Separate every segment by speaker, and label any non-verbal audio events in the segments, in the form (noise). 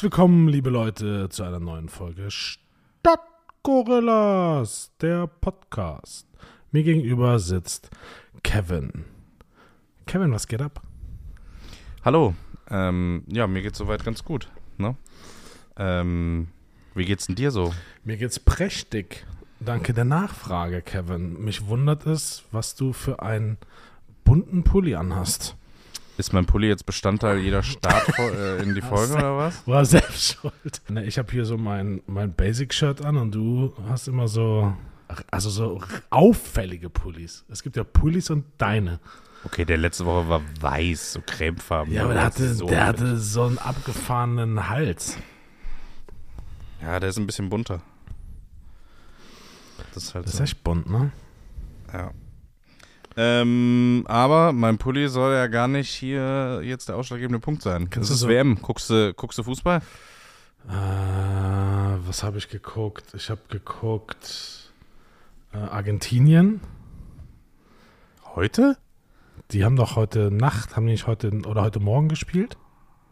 Speaker 1: Herzlich willkommen, liebe Leute, zu einer neuen Folge Stadtgorillas, der Podcast. Mir gegenüber sitzt Kevin. Kevin, was geht ab?
Speaker 2: Hallo. Ähm, ja, mir geht's soweit ganz gut. Ne? Ähm, wie geht's denn dir so?
Speaker 1: Mir geht's prächtig. Danke der Nachfrage, Kevin. Mich wundert es, was du für einen bunten Pulli anhast.
Speaker 2: Ist mein Pulli jetzt Bestandteil jeder Start äh, in die (laughs) Folge oder was?
Speaker 1: War selbst schuld. Ne, ich habe hier so mein, mein Basic-Shirt an und du hast immer so, also so auffällige Pullis. Es gibt ja Pullis und deine.
Speaker 2: Okay, der letzte Woche war weiß, so cremefarben.
Speaker 1: Ja, aber der hatte, so, der hatte so einen abgefahrenen Hals.
Speaker 2: Ja, der ist ein bisschen bunter.
Speaker 1: Das ist halt Das so. ist echt bunt, ne?
Speaker 2: Ja. Ähm, aber mein Pulli soll ja gar nicht hier jetzt der ausschlaggebende Punkt sein. Kannst das ist so WM. Guckst du, guckst du Fußball?
Speaker 1: Äh, was habe ich geguckt? Ich habe geguckt äh, Argentinien.
Speaker 2: Heute?
Speaker 1: Die haben doch heute Nacht, haben die nicht heute oder heute Morgen gespielt?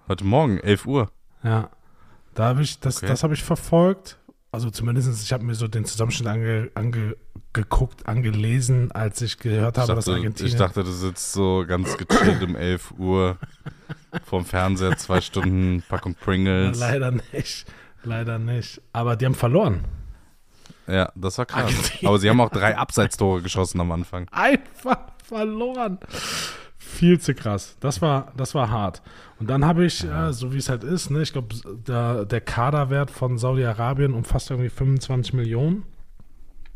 Speaker 2: Heute Morgen, 11 Uhr.
Speaker 1: Ja. Da habe ich, das, okay. das habe ich verfolgt also zumindest, ich habe mir so den Zusammenschnitt ange, angeguckt, angelesen, als ich gehört habe,
Speaker 2: dass Argentinien. Ich dachte, du sitzt so ganz gechillt um 11 Uhr vorm Fernseher, zwei Stunden Packung Pringles.
Speaker 1: Leider nicht. Leider nicht. Aber die haben verloren.
Speaker 2: Ja, das war krass. Aber sie haben auch drei Abseitstore geschossen am Anfang.
Speaker 1: Einfach verloren. Viel zu krass. Das war, das war hart. Und dann habe ich, ja. äh, so wie es halt ist, ne, ich glaube, der, der Kaderwert von Saudi-Arabien umfasst irgendwie 25 Millionen.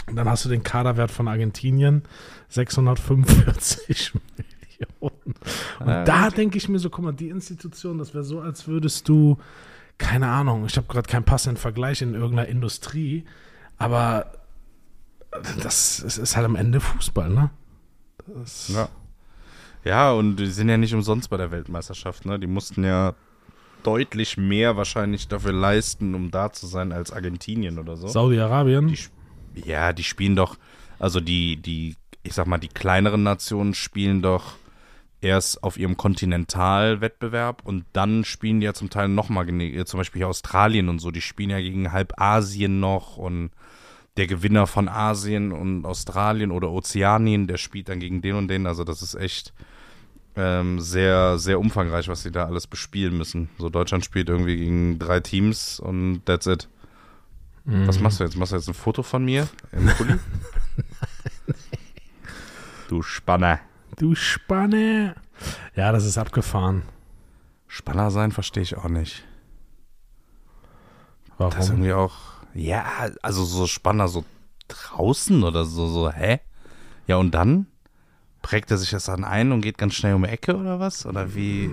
Speaker 1: Und dann hast du den Kaderwert von Argentinien 645 (laughs) Millionen. Und ja, da denke ich mir so, guck mal, die Institution, das wäre so, als würdest du, keine Ahnung, ich habe gerade keinen passenden Vergleich in irgendeiner Industrie, aber das ist halt am Ende Fußball, ne?
Speaker 2: Das ja. Ja, und die sind ja nicht umsonst bei der Weltmeisterschaft, ne? Die mussten ja deutlich mehr wahrscheinlich dafür leisten, um da zu sein als Argentinien oder so.
Speaker 1: Saudi-Arabien?
Speaker 2: Ja, die spielen doch, also die, die, ich sag mal, die kleineren Nationen spielen doch erst auf ihrem Kontinentalwettbewerb und dann spielen die ja zum Teil nochmal, zum Beispiel hier Australien und so, die spielen ja gegen halb Asien noch und der Gewinner von Asien und Australien oder Ozeanien, der spielt dann gegen den und den. Also das ist echt ähm, sehr, sehr umfangreich, was sie da alles bespielen müssen. So Deutschland spielt irgendwie gegen drei Teams und that's it. Mhm. Was machst du jetzt? Machst du jetzt ein Foto von mir im Pulli? (laughs) du Spanner.
Speaker 1: Du Spanner. Ja, das ist abgefahren.
Speaker 2: Spanner sein verstehe ich auch nicht. Warum? Das ist irgendwie auch ja, also so Spanner so draußen oder so, so, hä? Ja, und dann prägt er sich das dann ein und geht ganz schnell um die Ecke oder was? Oder wie?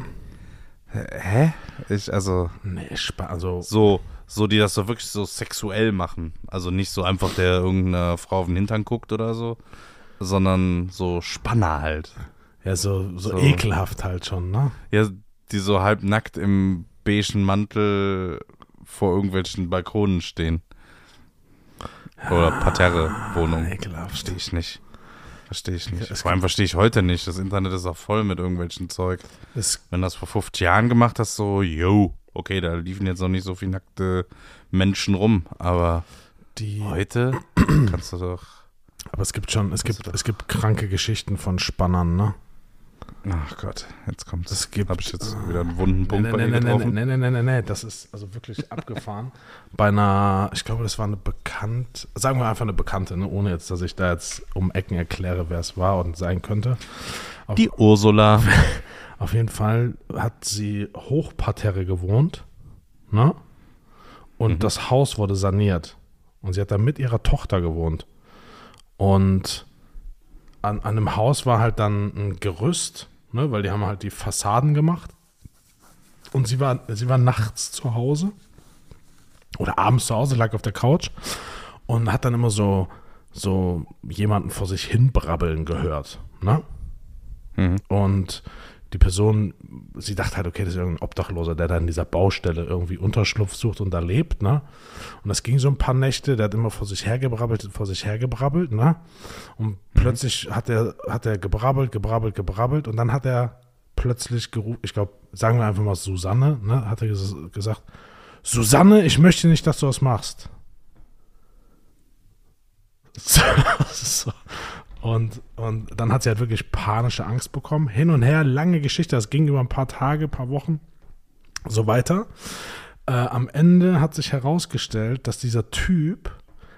Speaker 2: Hä? Ich, also.
Speaker 1: Nee, also.
Speaker 2: So, so, die das so wirklich so sexuell machen. Also nicht so einfach, der irgendeine Frau auf den Hintern guckt oder so, sondern so Spanner halt.
Speaker 1: Ja, so, so, so ekelhaft halt schon, ne?
Speaker 2: Ja, die so halb nackt im beigen Mantel vor irgendwelchen Balkonen stehen. Oder Parterre-Wohnung.
Speaker 1: Ekelhaft.
Speaker 2: Verstehe ich nicht. Verstehe ich nicht. Vor allem verstehe ich heute nicht. Das Internet ist auch voll mit irgendwelchen Zeug. Das Wenn das vor 50 Jahren gemacht hast, so, yo, okay, da liefen jetzt noch nicht so viele nackte Menschen rum, aber die heute kannst du doch.
Speaker 1: Aber es gibt schon, es gibt, es gibt kranke Geschichten von Spannern, ne?
Speaker 2: Ach Gott, jetzt kommt
Speaker 1: es. Gibt,
Speaker 2: Habe ich jetzt wieder einen wunden Punkt
Speaker 1: nee, nee, bei dir nee, getroffen? Nee, nee, nee, nee, nee, das ist also wirklich (laughs) abgefahren. Bei einer, ich glaube, das war eine bekannt, sagen wir einfach eine Bekannte, ne? ohne jetzt, dass ich da jetzt um Ecken erkläre, wer es war und sein könnte.
Speaker 2: Auf, Die Ursula. (laughs)
Speaker 1: Auf jeden Fall hat sie Hochparterre gewohnt, ne? Und mhm. das Haus wurde saniert. Und sie hat da mit ihrer Tochter gewohnt. Und an, an einem Haus war halt dann ein Gerüst, ne, weil die haben halt die Fassaden gemacht. Und sie war, sie war nachts zu Hause oder abends zu Hause, lag auf der Couch und hat dann immer so, so jemanden vor sich hin brabbeln gehört. Ne? Mhm. Und die Person, sie dachte halt, okay, das ist irgendein Obdachloser, der da in dieser Baustelle irgendwie Unterschlupf sucht und da lebt, ne? Und das ging so ein paar Nächte, der hat immer vor sich hergebrabbelt, vor sich hergebrabbelt, ne? Und mhm. plötzlich hat er, hat er gebrabbelt, gebrabbelt, gebrabbelt und dann hat er plötzlich gerufen, ich glaube, sagen wir einfach mal Susanne, ne? Hat er ges gesagt, Susanne, ich möchte nicht, dass du das machst. (laughs) So, so. Und, und dann hat sie halt wirklich panische Angst bekommen. Hin und her, lange Geschichte. Das ging über ein paar Tage, paar Wochen, so weiter. Äh, am Ende hat sich herausgestellt, dass dieser Typ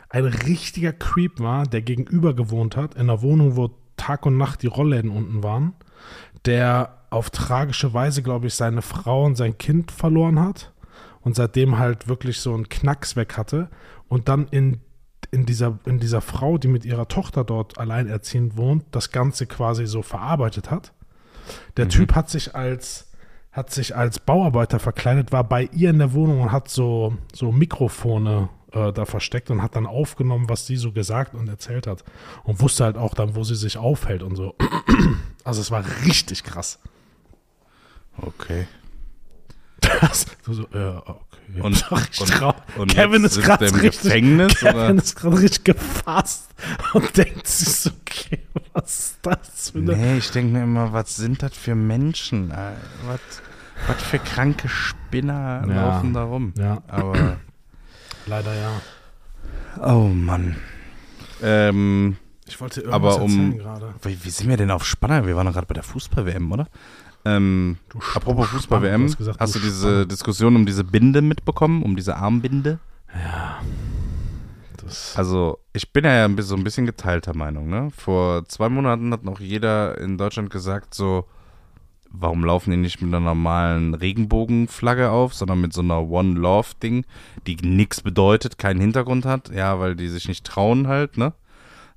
Speaker 1: ein richtiger Creep war, der gegenüber gewohnt hat, in einer Wohnung, wo Tag und Nacht die Rollläden unten waren, der auf tragische Weise, glaube ich, seine Frau und sein Kind verloren hat und seitdem halt wirklich so einen Knacks weg hatte und dann in, in, dieser, in dieser Frau, die mit ihrer Tochter dort alleinerziehend wohnt, das Ganze quasi so verarbeitet hat. Der Typ hat sich als hat sich als Bauarbeiter verkleidet, war bei ihr in der Wohnung und hat so, so Mikrofone äh, da versteckt und hat dann aufgenommen, was sie so gesagt und erzählt hat. Und wusste halt auch dann, wo sie sich aufhält und so. (clears throat) Also es war richtig krass.
Speaker 2: Okay.
Speaker 1: Das, du (laughs) so, ja, okay.
Speaker 2: Und, (laughs) und, und
Speaker 1: Kevin ist gerade
Speaker 2: er
Speaker 1: richtig,
Speaker 2: Gefängnis
Speaker 1: Kevin
Speaker 2: oder?
Speaker 1: ist gerade richtig gefasst und (laughs) denkt sich so, okay, was ist das für eine
Speaker 2: Nee, ich denke mir immer, was sind das für Menschen? Was, was für kranke Spinner
Speaker 1: Ja.
Speaker 2: laufen da rum?
Speaker 1: Ja,
Speaker 2: Aber, (clears throat)
Speaker 1: leider ja.
Speaker 2: oh Mann. Ähm,
Speaker 1: Ich wollte irgendwas
Speaker 2: Aber um-
Speaker 1: erzählen gerade.
Speaker 2: wie, wie sind wir denn auf Spanner? Wir waren doch gerade bei der Fußball-WM, oder? Ähm, apropos Fußball-WM,
Speaker 1: hast du
Speaker 2: diese
Speaker 1: Spanner.
Speaker 2: Diskussion um diese Binde mitbekommen, um diese Armbinde?
Speaker 1: Ja.
Speaker 2: Also, ich bin ja so ein bisschen geteilter Meinung, ne? Vor zwei Monaten hat noch jeder in Deutschland gesagt, so, warum laufen die nicht mit einer normalen Regenbogenflagge auf, sondern mit so einer One Love-Ding, die nichts bedeutet, keinen Hintergrund hat, ja, weil die sich nicht trauen halt, ne?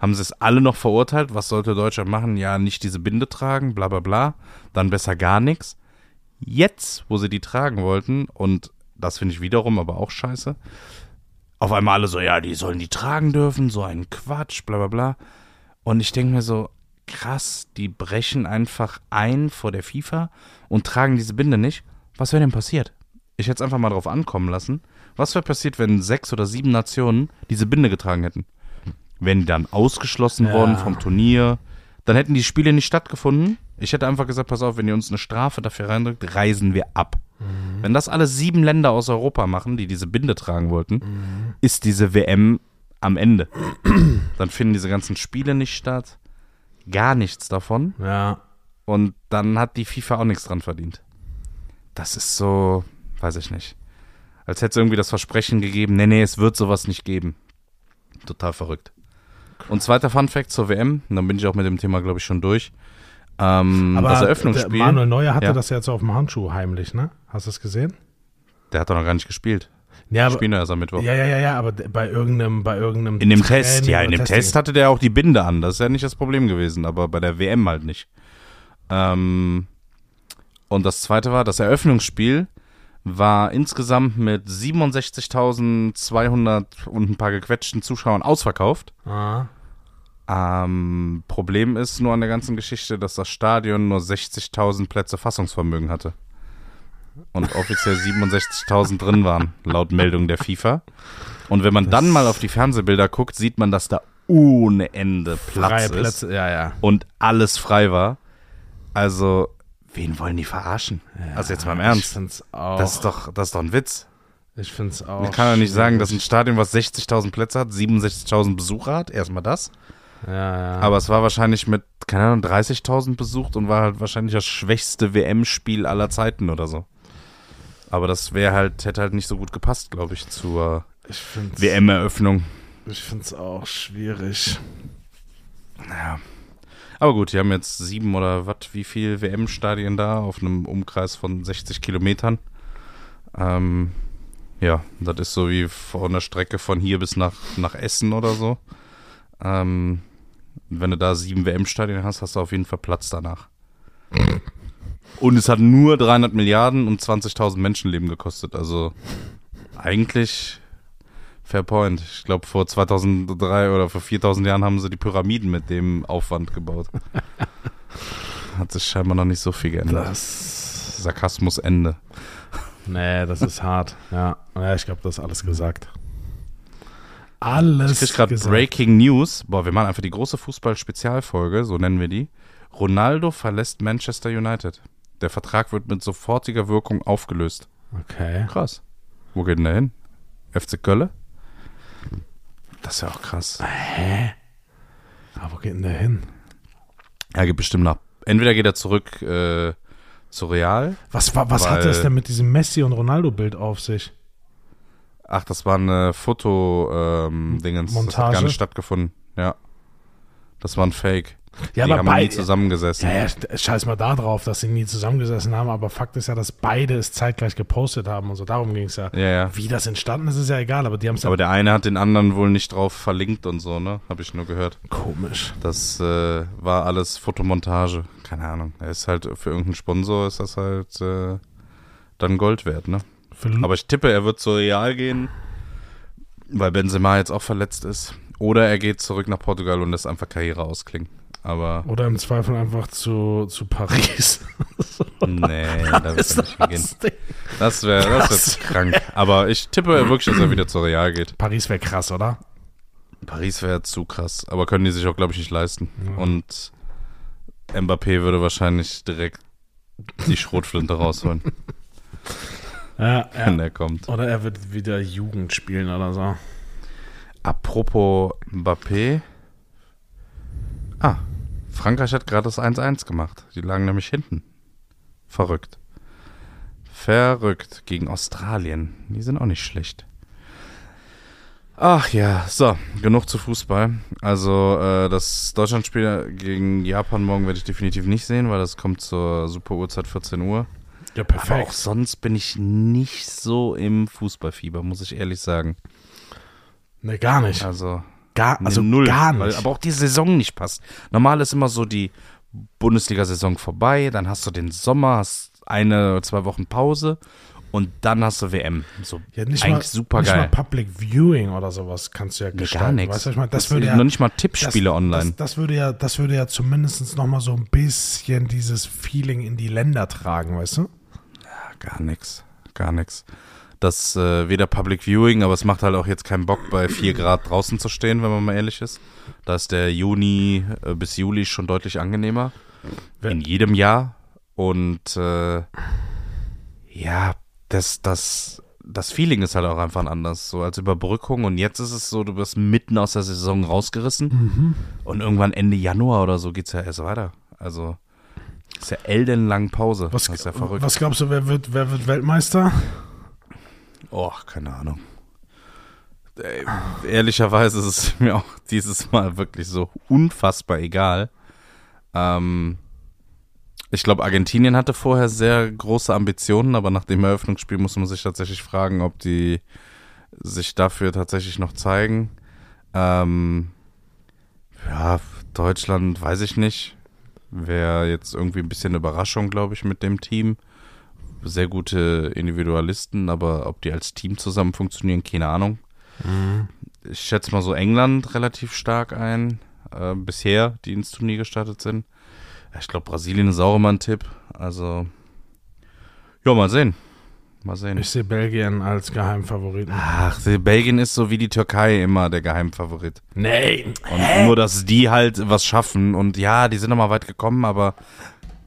Speaker 2: Haben sie es alle noch verurteilt? Was sollte Deutschland machen? Ja, nicht diese Binde tragen, bla bla bla. Dann besser gar nichts. Jetzt, wo sie die tragen wollten, und das finde ich wiederum aber auch scheiße, auf einmal alle so, ja, die sollen die tragen dürfen, so ein Quatsch, bla bla bla. Und ich denke mir so, krass, die brechen einfach ein vor der FIFA und tragen diese Binde nicht. Was wäre denn passiert? Ich hätte es einfach mal drauf ankommen lassen. Was wäre passiert, wenn sechs oder sieben Nationen diese Binde getragen hätten? Wären die dann ausgeschlossen
Speaker 1: Ja.
Speaker 2: worden vom Turnier? Dann hätten die Spiele nicht stattgefunden. Ich hätte einfach gesagt, pass auf, wenn ihr uns eine Strafe dafür reindrückt, reisen wir ab. Wenn das alle sieben Länder aus Europa machen, die diese Binde tragen wollten, ist diese WM am Ende. (clears throat) Dann finden diese ganzen Spiele nicht statt. Gar nichts davon.
Speaker 1: ja.
Speaker 2: Und dann hat die FIFA auch nichts dran verdient. Das ist so, weiß ich nicht. Als hätte es irgendwie das Versprechen gegeben, nee, nee, es wird sowas nicht geben. Total verrückt. Und zweiter Fun Fact zur WM, und dann bin ich auch mit dem Thema, glaube ich, schon durch. Ähm,
Speaker 1: Aber
Speaker 2: das Eröffnungsspiel,
Speaker 1: Manuel Neuer hatte
Speaker 2: Ja.
Speaker 1: das jetzt auf dem Handschuh heimlich, ne? Hast du es gesehen?
Speaker 2: der hat doch noch gar nicht gespielt.
Speaker 1: Ja, aber,
Speaker 2: Spielen erst am Mittwoch.
Speaker 1: ja, ja, ja, ja, aber bei irgendeinem, bei irgendeinem
Speaker 2: In dem
Speaker 1: Training
Speaker 2: Test, ja, in dem
Speaker 1: Testing.
Speaker 2: Test hatte der auch die Binde an. Das ist ja nicht das Problem gewesen, aber bei der WM halt nicht. Ähm, und das zweite war, das Eröffnungsspiel war insgesamt mit 67.200 und ein paar gequetschten Zuschauern ausverkauft.
Speaker 1: Ah,
Speaker 2: Ähm, Problem ist nur an der ganzen Geschichte, dass das Stadion nur 60.000 Plätze Fassungsvermögen hatte. Und offiziell 67.000 drin waren, laut Meldung der FIFA. Und wenn man dann mal auf die Fernsehbilder guckt, sieht man, dass da ohne Ende Platz
Speaker 1: freie
Speaker 2: ist
Speaker 1: Plätze, ja, ja.
Speaker 2: und alles frei war. Also, wen wollen die verarschen? also jetzt mal im
Speaker 1: Ich
Speaker 2: Ernst.
Speaker 1: find's auch.
Speaker 2: Das ist doch, das ist doch ein Witz.
Speaker 1: ich find's auch.
Speaker 2: Ich kann ja nicht sagen, dass ein. Stadion, was 60.000 Plätze hat, 67.000 Besucher hat. Erstmal das.
Speaker 1: Ja, ja.
Speaker 2: Aber es war wahrscheinlich mit, keine Ahnung, 30.000 besucht und war halt wahrscheinlich das schwächste WM-Spiel aller Zeiten oder so. Aber das wäre halt, hätte halt nicht so gut gepasst, glaube ich, zur
Speaker 1: ich
Speaker 2: WM-Eröffnung.
Speaker 1: ich find's auch schwierig.
Speaker 2: Ja. Aber gut, die haben jetzt sieben oder was, wie viel WM-Stadien da auf einem Umkreis von 60 Kilometern. Ähm, ja, das ist so wie von der Strecke von hier bis nach, nach Essen oder so. Ähm, wenn du da sieben WM-Stadien hast, hast du auf jeden Fall Platz danach. Und es hat nur 300 Milliarden und 20.000 Menschenleben gekostet. Also eigentlich fair point. Ich glaube, vor 2003 oder vor 4000 Jahren haben sie die Pyramiden mit dem Aufwand gebaut. (laughs) Hat sich scheinbar noch nicht so viel geändert.
Speaker 1: Das.
Speaker 2: Sarkasmus Ende.
Speaker 1: Nee, das ist hart. Ja, ja ich glaube, das ist alles gesagt. Alles
Speaker 2: Ich krieg gerade. Breaking News. Boah, wir machen einfach die große Fußball-Spezialfolge, so nennen wir die. Ronaldo verlässt Manchester United. Der Vertrag wird mit sofortiger Wirkung aufgelöst.
Speaker 1: Okay.
Speaker 2: Krass. Wo geht denn der hin? FC Kölle? Das ist ja auch krass.
Speaker 1: Hä? Aber wo geht denn der hin?
Speaker 2: Er geht bestimmt nach. Entweder geht er zurück äh, zu Real.
Speaker 1: Was, war, was
Speaker 2: Weil-
Speaker 1: hat es denn mit diesem Messi- und Ronaldo-Bild auf sich?
Speaker 2: Ach, das war eine Foto-Dingens. das hat
Speaker 1: Montage?
Speaker 2: gar nicht stattgefunden. Ja. Das war ein Fake.
Speaker 1: Ja,
Speaker 2: Die
Speaker 1: aber
Speaker 2: haben
Speaker 1: bei-
Speaker 2: nie zusammengesessen.
Speaker 1: Ja, ja, scheiß mal da drauf, dass sie nie zusammengesessen haben, aber Fakt ist ja, dass beide es zeitgleich gepostet haben und so. Darum ging es ja.
Speaker 2: Ja, ja.
Speaker 1: Wie das entstanden ist, ist ja egal, aber die haben es
Speaker 2: Aber der eine hat den anderen wohl nicht drauf verlinkt und so, ne? Habe ich nur gehört.
Speaker 1: komisch.
Speaker 2: Das äh, war alles Fotomontage. Keine Ahnung. Er ist halt für irgendeinen Sponsor ist das halt äh, dann Gold wert, ne? Aber ich tippe, er wird zu Real gehen, weil Benzema jetzt auch verletzt ist. Oder er geht zurück nach Portugal und lässt einfach Karriere ausklingen. Aber
Speaker 1: oder im Zweifel einfach zu, zu Paris. (laughs)
Speaker 2: nee, da wird nicht.
Speaker 1: Das Ding.
Speaker 2: Das wäre das
Speaker 1: Krass.
Speaker 2: wär krank. Aber ich tippe wirklich, dass er wieder zu Real geht.
Speaker 1: Paris wäre krass, oder?
Speaker 2: Paris wäre zu krass. Aber können die sich auch, glaube ich, nicht leisten.
Speaker 1: Ja.
Speaker 2: Und Mbappé würde wahrscheinlich direkt die Schrotflinte rausholen, (laughs)
Speaker 1: Ja,
Speaker 2: wenn
Speaker 1: ja.
Speaker 2: er kommt.
Speaker 1: Oder er wird wieder Jugend spielen oder so.
Speaker 2: Apropos Mbappé. Ah, Frankreich hat gerade das 1-1 gemacht. Die lagen nämlich hinten. Verrückt. Verrückt gegen Australien. Die sind auch nicht schlecht. Ach ja, so, genug zu Fußball. Also äh, das Deutschlandspiel gegen Japan morgen werde ich definitiv nicht sehen, weil das kommt zur super Uhrzeit 14 Uhr.
Speaker 1: Ja,
Speaker 2: Aber auch sonst bin ich nicht so im Fußballfieber, muss ich ehrlich sagen.
Speaker 1: Ne, gar nicht.
Speaker 2: Also
Speaker 1: Gar,
Speaker 2: Nee,
Speaker 1: also
Speaker 2: null.
Speaker 1: gar nicht.
Speaker 2: Weil, aber auch die Saison nicht passt. Normal ist immer so die Bundesliga-Saison vorbei, dann hast du den Sommer, hast eine, zwei Wochen Pause und dann hast du WM. So
Speaker 1: ja, nicht
Speaker 2: eigentlich
Speaker 1: mal,
Speaker 2: super
Speaker 1: nicht mal
Speaker 2: geil.
Speaker 1: Public Viewing oder sowas kannst du ja
Speaker 2: Nee,
Speaker 1: gestalten.
Speaker 2: gar nichts.
Speaker 1: Weißt du, ich meine? Das würde ja,
Speaker 2: noch nicht mal Tippspiele
Speaker 1: das,
Speaker 2: online.
Speaker 1: Das, das, würde ja, das würde ja zumindest noch mal so ein bisschen dieses Feeling in die Länder tragen, weißt du?
Speaker 2: Gar nichts. Gar nichts. Das äh, weder Public Viewing, aber es macht halt auch jetzt keinen Bock, bei 4 Grad draußen zu stehen, wenn man mal ehrlich ist. Da ist der Juni äh, bis Juli schon deutlich angenehmer. In jedem Jahr. Und äh, ja, das, das, das Feeling ist halt auch einfach anders, so als Überbrückung. Und jetzt ist es so, du wirst mitten aus der Saison rausgerissen. Und irgendwann Ende Januar oder so geht's ja erst weiter. Also ist ja ellenlang Pause.
Speaker 1: Was,
Speaker 2: das ist ja verrückt.
Speaker 1: was glaubst du, wer wird, wer wird Weltmeister?
Speaker 2: Oh, keine Ahnung. Äh, ehrlicherweise ist es mir auch dieses Mal wirklich so unfassbar egal. Ähm, ich glaube, Argentinien hatte vorher sehr große Ambitionen, aber nach dem Eröffnungsspiel muss man sich tatsächlich fragen, ob die sich dafür tatsächlich noch zeigen. Ähm, ja, Deutschland weiß ich nicht. Wäre jetzt irgendwie ein bisschen Überraschung, glaube ich, mit dem Team sehr gute Individualisten, aber ob die als Team zusammen funktionieren, keine Ahnung. Ich schätze mal so England relativ stark ein, äh, bisher, die ins Turnier gestartet sind. Ich glaube, Brasilien ist auch immer ein Tipp. Also, ja, mal sehen. Mal sehen.
Speaker 1: Ich sehe Belgien als Geheimfavoriten.
Speaker 2: Ach, Belgien ist so wie die Türkei immer der Geheimfavorit.
Speaker 1: Nee.
Speaker 2: Und nur, dass die halt was schaffen. Und ja, die sind noch mal weit gekommen, aber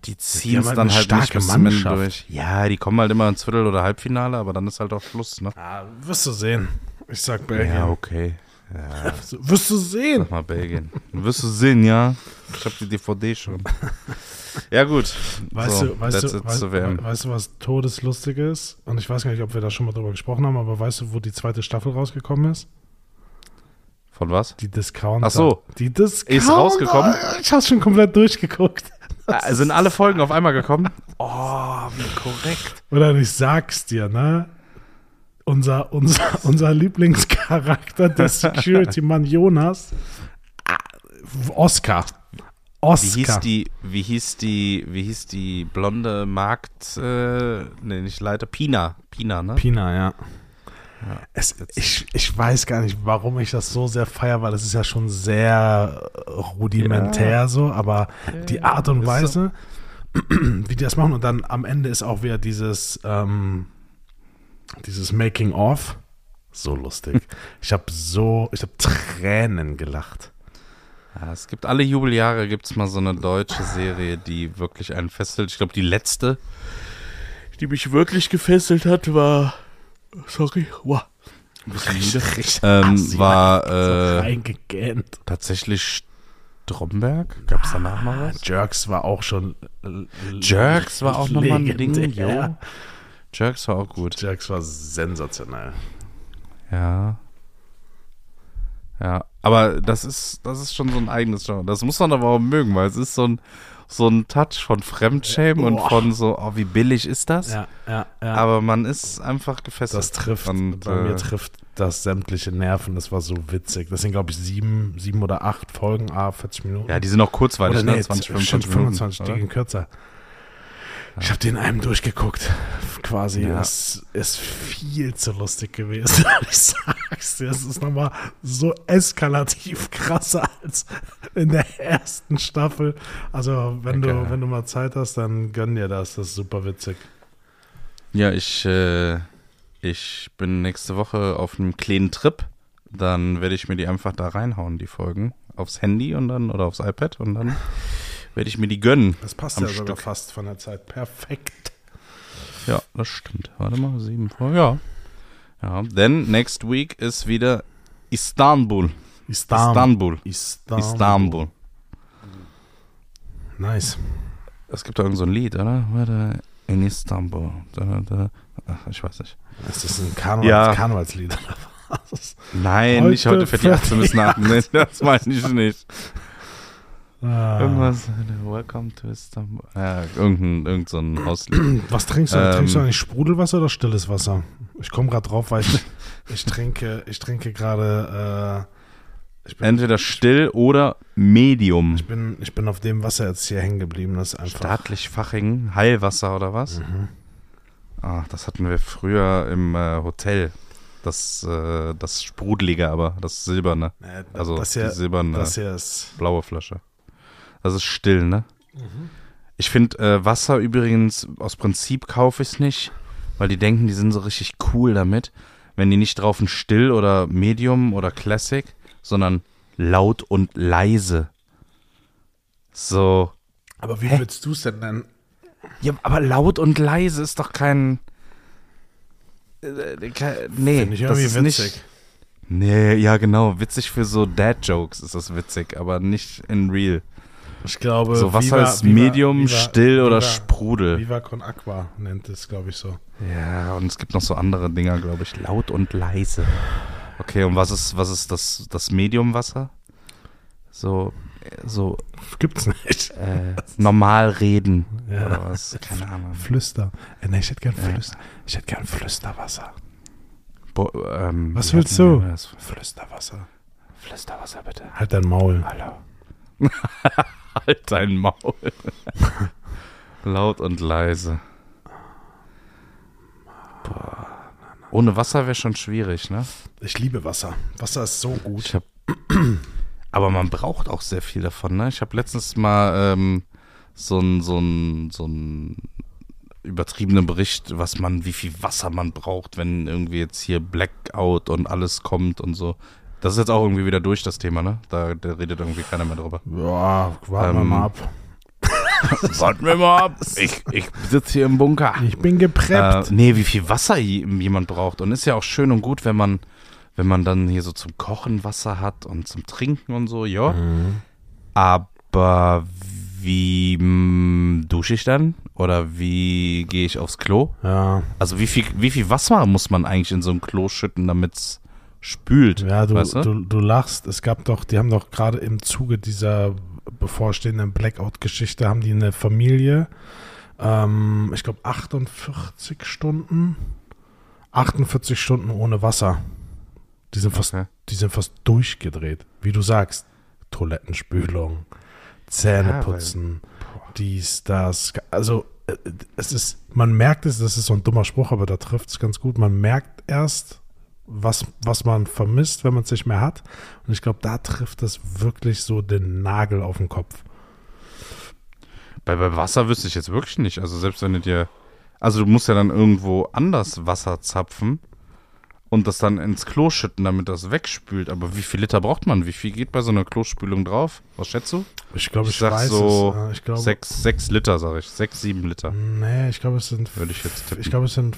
Speaker 2: die ziehen es
Speaker 1: halt
Speaker 2: dann halt
Speaker 1: starke
Speaker 2: nicht
Speaker 1: Mannschaft.
Speaker 2: durch. Ja, die kommen halt immer ins Viertel- oder Halbfinale, aber dann ist halt auch Schluss, ne?
Speaker 1: Ja, wirst du sehen. Ich sag Belgien.
Speaker 2: Ja, okay. (laughs)
Speaker 1: Wirst du sehen.
Speaker 2: Sag mal Belgien. Wirst du sehen, ja? Ich habe die DVD schon. (laughs) Ja, gut.
Speaker 1: Weißt,
Speaker 2: so,
Speaker 1: du, weißt, du, weißt, weißt du, was todeslustig ist? Und ich weiß gar nicht, ob wir da schon mal drüber gesprochen haben, aber weißt du, wo die zweite Staffel rausgekommen ist?
Speaker 2: Von was?
Speaker 1: Die Discounter.
Speaker 2: Ach so.
Speaker 1: Die Discounter.
Speaker 2: Ist rausgekommen?
Speaker 1: Ich hab's schon komplett durchgeguckt.
Speaker 2: Ah, sind alle Folgen auf einmal gekommen? Oh, wie korrekt.
Speaker 1: Oder ich sag's dir, ne? Unser, unser, unser Lieblingscharakter, der Security-Mann Jonas. Ah, Oscar. Oscar.
Speaker 2: Wie hieß die, wie hieß die, wie hieß die blonde Markt, äh, nee, nicht Leiter, Pina, Pina, ne?
Speaker 1: Pina, ja. Es, ich, ich weiß gar nicht, warum ich das so sehr feiere, weil es ist ja schon sehr rudimentär
Speaker 2: Ja.
Speaker 1: so, aber die Art und Weise, (clears throat) wie die das machen und dann am Ende ist auch wieder dieses, ähm, dieses Making of so lustig. (laughs) ich habe so, ich habe Tränen gelacht.
Speaker 2: Ja, es gibt alle Jubeljahre gibt's mal so eine deutsche Serie, die wirklich einen fesselt. Ich glaube, die letzte, die mich wirklich gefesselt hat, war
Speaker 1: Sorry. Wow.
Speaker 2: Ein bisschen müde.
Speaker 1: Richtig
Speaker 2: Ähm, war äh, tatsächlich Stromberg. Gab es danach noch was?
Speaker 1: Jerks war auch schon.
Speaker 2: Jerks war auch nochmal ein Ding. Jo. Jerks war auch gut.
Speaker 1: Jerks war sensationell.
Speaker 2: Ja. Ja, aber das ist, das ist schon so ein eigenes Genre. Das muss man aber auch mögen, weil es ist so ein, so ein Touch von Fremdschämen und von so, oh, wie billig ist das?
Speaker 1: Ja, ja, ja.
Speaker 2: Aber man ist einfach gefesselt.
Speaker 1: das trifft,
Speaker 2: Und,
Speaker 1: bei mir
Speaker 2: äh,
Speaker 1: trifft das sämtliche Nerven. Das war so witzig. Das sind, glaube ich, sieben, sieben oder acht Folgen, ah, 40 Minuten.
Speaker 2: Ja, die sind auch kurzweilig,
Speaker 1: Oder
Speaker 2: ne?
Speaker 1: nee,
Speaker 2: 20,
Speaker 1: stimmt,
Speaker 2: 25
Speaker 1: 25,
Speaker 2: Minuten.
Speaker 1: die gehen kürzer. Ich habe den einem durchgeguckt, quasi.
Speaker 2: Ja.
Speaker 1: Es ist viel zu lustig gewesen. (laughs) Ich sag's dir, es ist nochmal so eskalativ krasser als in der ersten Staffel. Also, wenn
Speaker 2: Okay.
Speaker 1: du, wenn du mal Zeit hast, dann gönn dir das. Das ist super witzig.
Speaker 2: Ja, ich, äh, ich bin nächste Woche auf einem kleinen Trip. Dann werde ich mir die einfach da reinhauen, die Folgen. Aufs Handy und dann, oder aufs iPad und dann werde ich mir die gönnen.
Speaker 1: Das passt ja sogar
Speaker 2: Stück.
Speaker 1: fast von der Zeit. Perfekt.
Speaker 2: Ja, das stimmt. Warte mal, sieben Folgen. Ja. Ja, denn next week ist wieder Istanbul.
Speaker 1: Istanbul.
Speaker 2: Istanbul.
Speaker 1: Istanbul.
Speaker 2: Istanbul.
Speaker 1: Nice.
Speaker 2: Es gibt da irgend so ein Lied, oder? Warte, In Istanbul. Da, da. Ach, ich weiß nicht.
Speaker 1: Ist das ein Karneval
Speaker 2: Ja.
Speaker 1: Karnevalslied?
Speaker 2: Nein,
Speaker 1: Heute
Speaker 2: nicht heute für die
Speaker 1: fertig.
Speaker 2: 18 bis nach. Nee, das meine ich nicht.
Speaker 1: Ah.
Speaker 2: Irgendwas. Welcome to Istanbul. Ja, irgendein, irgend so ein Hauslied. (clears throat)
Speaker 1: Was trinkst du?
Speaker 2: Ähm,
Speaker 1: trinkst du eigentlich Sprudelwasser oder stilles Wasser? Ich komme gerade drauf, weil ich, (laughs) ich trinke, ich trinke gerade, äh, bin,
Speaker 2: Entweder still oder Medium.
Speaker 1: ich bin, ich bin auf dem Wasser jetzt hier hängen geblieben. Das ist einfach.
Speaker 2: Staatlich Fachingen, Heilwasser oder was?
Speaker 1: Mhm.
Speaker 2: Ah, das hatten wir früher im äh, Hotel. Das, äh, das Sprudelige, aber das Silberne.
Speaker 1: Äh,
Speaker 2: Also
Speaker 1: das hier,
Speaker 2: die silberne
Speaker 1: das hier ist.
Speaker 2: blaue Flasche. Das ist still, ne? Ich finde äh, Wasser übrigens, aus Prinzip kaufe ich es nicht, weil die denken, die sind so richtig cool damit, wenn die nicht drauf ein Still oder Medium oder Classic, sondern laut und leise. So.
Speaker 1: Aber wie
Speaker 2: Hä?
Speaker 1: würdest du es denn nennen?
Speaker 2: Ja, aber laut und leise ist doch kein. äh, kein nee,
Speaker 1: ich
Speaker 2: das ist
Speaker 1: witzig.
Speaker 2: nicht. Nee, ja, genau. Witzig für so Dad-Jokes ist das witzig, aber nicht in real.
Speaker 1: Ich glaube,
Speaker 2: So, Wasser
Speaker 1: Viva-
Speaker 2: ist
Speaker 1: Viva-
Speaker 2: Medium,
Speaker 1: Viva-
Speaker 2: still oder Sprudel.
Speaker 1: Viva con Aqua nennt es, glaube ich, so.
Speaker 2: Ja, und es gibt noch so andere Dinger, glaube ich. Laut und leise. Okay, und was ist, was ist das, das Mediumwasser? So, so
Speaker 1: Gibt's nicht.
Speaker 2: äh, normal reden
Speaker 1: Ja.
Speaker 2: oder was? Keine Ahnung.
Speaker 1: Flüster. Äh, nee, ich hätte gern
Speaker 2: Ja.
Speaker 1: Flüster. Ich hätte gern Flüsterwasser.
Speaker 2: Bo ähm,
Speaker 1: Was willst du? Flüsterwasser.
Speaker 2: Flüsterwasser bitte.
Speaker 1: Halt dein Maul.
Speaker 2: Hallo. (laughs) halt dein Maul. (laughs) Laut und leise. Boah. Ohne Wasser wäre schon schwierig, ne?
Speaker 1: Ich liebe Wasser. Wasser ist so gut.
Speaker 2: Hab, (clears throat) aber man braucht auch sehr viel davon, ne? Ich habe letztens mal ähm, so ein so so übertriebenen Bericht, was man, wie viel Wasser man braucht, wenn irgendwie jetzt hier Blackout und alles kommt und so. Das ist jetzt auch irgendwie wieder durch das Thema, ne? Da, da redet irgendwie keiner mehr drüber.
Speaker 1: Ja, warten wir
Speaker 2: Ähm,
Speaker 1: mal ab. (laughs)
Speaker 2: Warten wir mal ab. Ich, ich sitze hier im Bunker.
Speaker 1: Ich bin
Speaker 2: Äh,
Speaker 1: gepreppt.
Speaker 2: nee, wie viel Wasser je- jemand braucht. Und ist ja auch schön und gut, wenn man, wenn man dann hier so zum Kochen Wasser hat und zum Trinken und so, ja.
Speaker 1: Mhm.
Speaker 2: Aber wie mm, dusche ich dann? Oder wie gehe ich aufs Klo?
Speaker 1: Ja,
Speaker 2: Also wie viel, wie viel Wasser muss man eigentlich in so ein Klo schütten, damit es spült?
Speaker 1: ja du,
Speaker 2: weißt du?
Speaker 1: du, du lachst. Es gab doch, die haben doch gerade im Zuge dieser bevorstehenden Blackout-Geschichte, haben die eine Familie, ähm, ich glaube 48 Stunden, 48 Stunden ohne Wasser. Die sind fast,
Speaker 2: Okay.
Speaker 1: die sind fast durchgedreht. Wie du sagst, Toilettenspülung, Zähne
Speaker 2: Ja,
Speaker 1: dies, das. Also äh, es ist, man merkt es, das ist so ein dummer Spruch, aber da trifft es ganz gut. Man merkt erst, was, was man vermisst, wenn man es nicht mehr hat. Und ich glaube, da trifft es wirklich so den Nagel auf den Kopf.
Speaker 2: Bei, bei Wasser wüsste ich jetzt wirklich nicht. Also selbst wenn du dir. Also du musst ja dann irgendwo anders Wasser zapfen und das dann ins Klo schütten, damit das wegspült. Aber wie viel Liter braucht man? Wie viel geht bei so einer Klospülung drauf? Was schätzt du?
Speaker 1: Ich glaube,
Speaker 2: Ich
Speaker 1: ich,
Speaker 2: sag
Speaker 1: weiß
Speaker 2: so
Speaker 1: es. Ich glaube,
Speaker 2: Sechs, sechs Liter, sag ich. Sechs, sieben Liter.
Speaker 1: nee, ich glaube, es sind,
Speaker 2: Würde ich jetzt tippen.
Speaker 1: ich glaube, es sind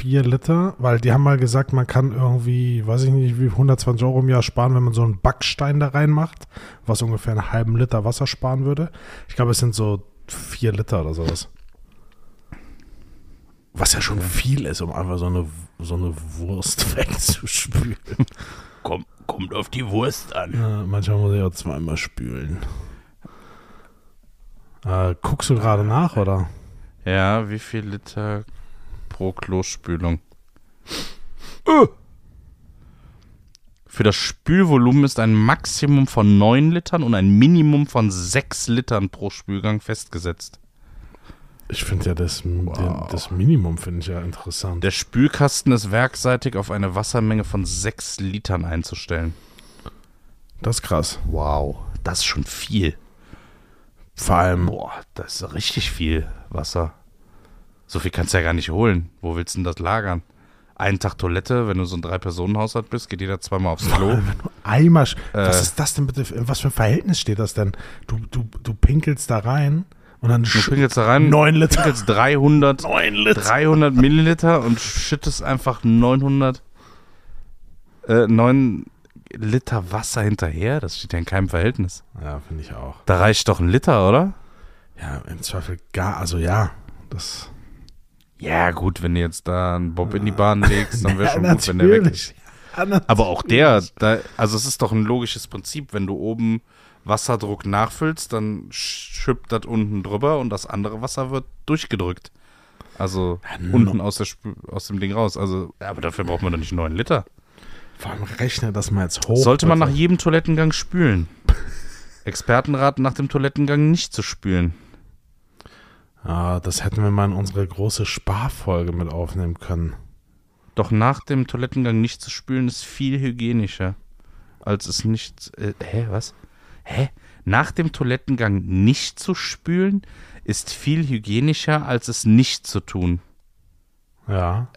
Speaker 1: vier Liter, weil die haben mal gesagt, man kann irgendwie, weiß ich nicht, wie 120 Euro im Jahr sparen, wenn man so einen Backstein da reinmacht, was ungefähr einen halben Liter Wasser sparen würde. Ich glaube, es sind so vier Liter oder sowas. Was ja schon viel ist, um einfach so eine, so eine Wurst (laughs) wegzuspülen.
Speaker 2: Komm, kommt auf die Wurst an.
Speaker 1: Ja, manchmal muss ich auch zweimal spülen. Äh, guckst du gerade nach, oder?
Speaker 2: Ja, wie viel Liter pro Klospülung? Äh. Für das Spülvolumen ist ein Maximum von 9 Litern und ein Minimum von 6 Litern pro Spülgang festgesetzt.
Speaker 1: Ich finde ja das, den, das Minimum finde ich ja interessant.
Speaker 2: Der Spülkasten ist werkseitig auf eine Wassermenge von 6 Litern einzustellen.
Speaker 1: Das ist krass.
Speaker 2: Wow, das ist schon viel.
Speaker 1: Vor allem,
Speaker 2: Boah, das ist richtig viel Wasser. So viel kannst du ja gar nicht holen. Wo willst du denn das lagern? Einen Tag Toilette, wenn du so ein Drei-Personen-Haushalt bist, geht jeder zweimal aufs Klo.
Speaker 1: wenn du sch-
Speaker 2: Äh.
Speaker 1: was ist das denn bitte? Was für ein Verhältnis steht das denn? Du, du, du pinkelst da rein und dann
Speaker 2: Du pinkelst da rein,
Speaker 1: Neun Liter.
Speaker 2: pinkelst 300, (laughs)
Speaker 1: Neun Liter.
Speaker 2: 300 Milliliter und schüttest einfach 900, äh, 9 Liter Wasser hinterher. Das steht ja in keinem Verhältnis.
Speaker 1: Ja, finde ich auch.
Speaker 2: Da reicht doch ein Liter, oder?
Speaker 1: Ja, im Zweifel gar. Also ja, das.
Speaker 2: Ja, gut, wenn du jetzt da einen Bob in die Bahn legst, dann wäre (laughs) schon gut, wenn der weg ist.
Speaker 1: Ja.
Speaker 2: Aber auch der, da, also es ist doch ein logisches Prinzip, wenn du oben Wasserdruck nachfüllst, dann schippt das unten drüber und das andere Wasser wird durchgedrückt. Also
Speaker 1: no-
Speaker 2: unten aus, der aus dem Ding raus. Also, ja, aber dafür braucht man doch nicht 9 Liter.
Speaker 1: Vor allem rechne das mal jetzt hoch.
Speaker 2: Sollte man nach jedem Toilettengang spülen. (laughs) Experten raten nach dem Toilettengang nicht zu spülen.
Speaker 1: Ah, das hätten wir mal in unsere große Sparfolge mit aufnehmen können.
Speaker 2: Doch nach dem Toilettengang nicht zu spülen ist viel hygienischer, als es nicht. Äh, hä, was? Hä? Nach dem Toilettengang nicht zu spülen ist viel hygienischer, als es nicht zu tun.
Speaker 1: Ja.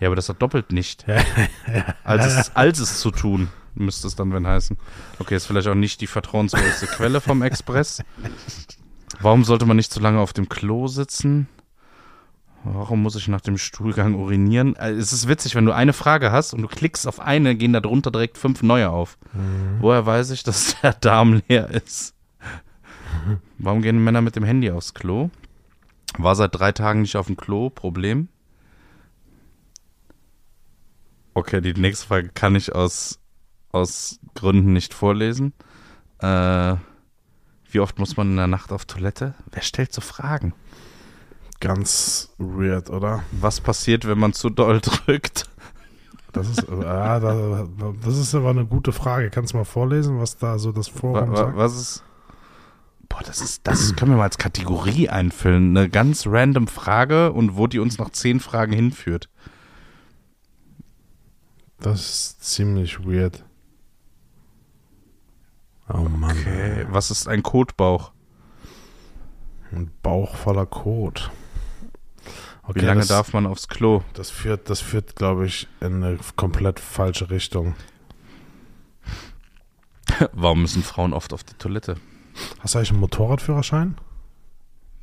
Speaker 2: Ja, aber das hat doppelt nicht. (laughs) als, es, als es zu tun, müsste es dann wenn heißen. Okay, ist vielleicht auch nicht die vertrauenswürdigste Quelle vom Express. (laughs) Warum sollte man nicht zu lange auf dem Klo sitzen? Warum muss ich nach dem Stuhlgang urinieren? Äh, Es ist witzig, wenn du eine Frage hast und du klickst auf eine, gehen da drunter direkt fünf neue auf. Woher weiß ich, dass (laughs) der Darm leer ist? Warum gehen Männer mit dem Handy aufs Klo? War seit drei Tagen nicht auf dem Klo, Problem. Okay, die nächste Frage kann ich aus, aus Gründen nicht vorlesen. Äh, wie oft muss man in der Nacht auf Toilette? Wer stellt so Fragen?
Speaker 1: Ganz weird, oder?
Speaker 2: Was passiert, wenn man zu doll (laughs) drückt?
Speaker 1: Das ist, ah, da, das ist aber eine gute Frage. Kannst du mal vorlesen, was da so das
Speaker 2: Wa-
Speaker 1: Forum
Speaker 2: wa-
Speaker 1: sagt?
Speaker 2: Was ist. Boah, das ist, das können wir mal als Kategorie einfüllen. Eine ganz random Frage und wo die uns nach zehn Fragen hinführt.
Speaker 1: Das ist ziemlich weird. Oh Mann.
Speaker 2: Okay, was ist ein Kotbauch?
Speaker 1: Ein Bauch voller Kot. Okay,
Speaker 2: Wie lange
Speaker 1: das,
Speaker 2: darf man aufs Klo?
Speaker 1: Das führt, das führt, glaube ich, in eine komplett falsche Richtung. (laughs)
Speaker 2: Warum müssen Frauen oft auf die Toilette?
Speaker 1: Hast du eigentlich einen Motorradführerschein?